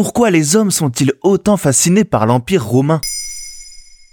Pourquoi les hommes sont-ils autant fascinés par l'Empire romain?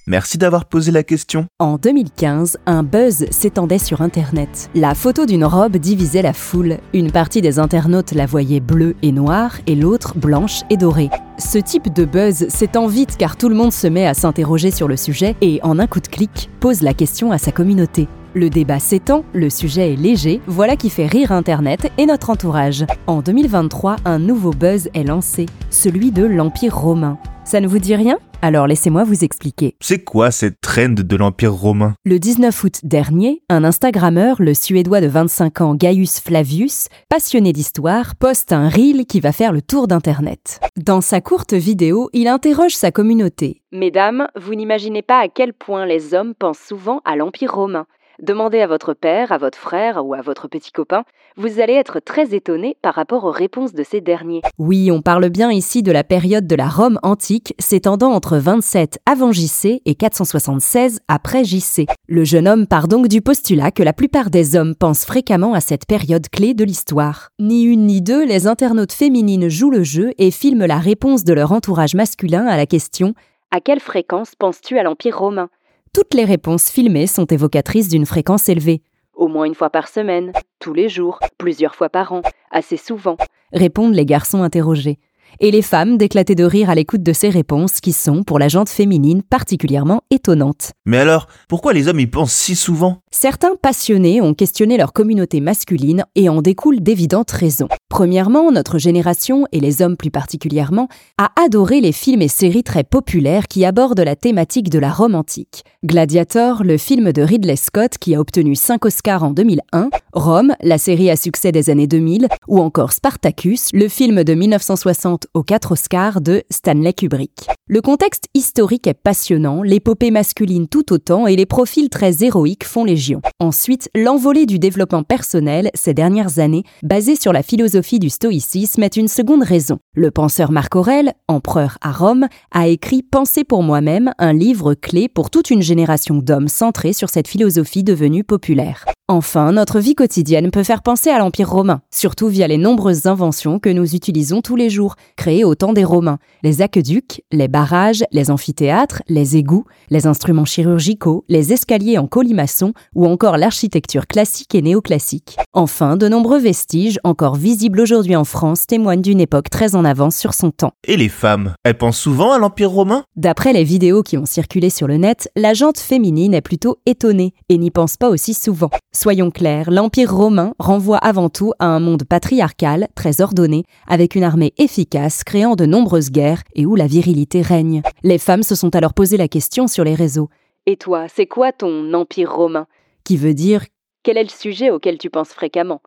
Merci d'avoir posé la question. En 2015, un buzz s'étendait sur Internet. La photo d'une robe divisait la foule. Une partie des internautes la voyait bleue et noire et l'autre blanche et dorée. Ce type de buzz s'étend vite car tout le monde se met à s'interroger sur le sujet et, en un coup de clic, pose la question à sa communauté. Le débat s'étend, le sujet est léger, voilà qui fait rire Internet et notre entourage. En 2023, un nouveau buzz est lancé, celui de l'Empire romain. Ça ne vous dit rien? Alors laissez-moi vous expliquer. C'est quoi cette trend de l'Empire romain? Le 19 août dernier, un Instagrammeur, le Suédois de 25 ans Gaius Flavius, passionné d'histoire, poste un reel qui va faire le tour d'Internet. Dans sa courte vidéo, il interroge sa communauté. Mesdames, vous n'imaginez pas à quel point les hommes pensent souvent à l'Empire romain. Demandez à votre père, à votre frère ou à votre petit copain, vous allez être très étonné par rapport aux réponses de ces derniers. Oui, on parle bien ici de la période de la Rome antique s'étendant entre 27 avant JC et 476 après JC. Le jeune homme part donc du postulat que la plupart des hommes pensent fréquemment à cette période clé de l'histoire. Ni une ni deux, les internautes féminines jouent le jeu et filment la réponse de leur entourage masculin à la question À quelle fréquence penses-tu à l'Empire romain? Toutes les réponses filmées sont évocatrices d'une fréquence élevée. Au moins une fois par semaine, tous les jours, plusieurs fois par an, assez souvent, répondent les garçons interrogés et les femmes d'éclater de rire à l'écoute de ces réponses qui sont, pour la jante féminine, particulièrement étonnantes. Mais alors, pourquoi les hommes y pensent si souvent? Certains passionnés ont questionné leur communauté masculine et en découlent d'évidentes raisons. Premièrement, notre génération, et les hommes plus particulièrement, a adoré les films et séries très populaires qui abordent la thématique de la Rome antique. Gladiator, le film de Ridley Scott qui a obtenu 5 Oscars en 2001, Rome, la série à succès des années 2000, ou encore Spartacus, le film de 1960 aux quatre Oscars de Stanley Kubrick. Le contexte historique est passionnant, l'épopée masculine tout autant et les profils très héroïques font légion. Ensuite, l'envolée du développement personnel ces dernières années, basée sur la philosophie du stoïcisme, est une seconde raison. Le penseur Marc Aurèle, empereur à Rome, a écrit Penser pour moi-même, un livre clé pour toute une génération d'hommes centrés sur cette philosophie devenue populaire. Enfin, notre vie quotidienne peut faire penser à l'Empire romain, surtout via les nombreuses inventions que nous utilisons tous les jours, créées au temps des Romains. Les aqueducs, les barrages, les amphithéâtres, les égouts, les instruments chirurgicaux, les escaliers en colimaçon ou encore l'architecture classique et néoclassique. Enfin, de nombreux vestiges, encore visibles aujourd'hui en France, témoignent d'une époque très en avance sur son temps. Et les femmes, elles pensent souvent à l'Empire romain? D'après les vidéos qui ont circulé sur le net, la jante féminine est plutôt étonnée et n'y pense pas aussi souvent. Soyons clairs, l'Empire romain renvoie avant tout à un monde patriarcal, très ordonné, avec une armée efficace créant de nombreuses guerres et où la virilité règne. Les femmes se sont alors posé la question sur les réseaux. Et toi, c'est quoi ton Empire romain? Qui veut dire quel est le sujet auquel tu penses fréquemment?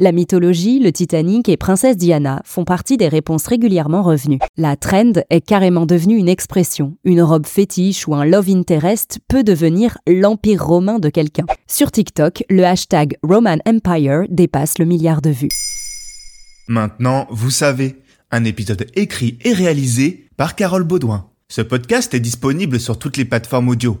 La mythologie, le Titanic et Princesse Diana font partie des réponses régulièrement revenues. La trend est carrément devenue une expression. Une robe fétiche ou un love interest peut devenir l'empire romain de quelqu'un. Sur TikTok, le hashtag Roman Empire dépasse le milliard de vues. Maintenant, vous savez, un épisode écrit et réalisé par Carole Baudouin. Ce podcast est disponible sur toutes les plateformes audio.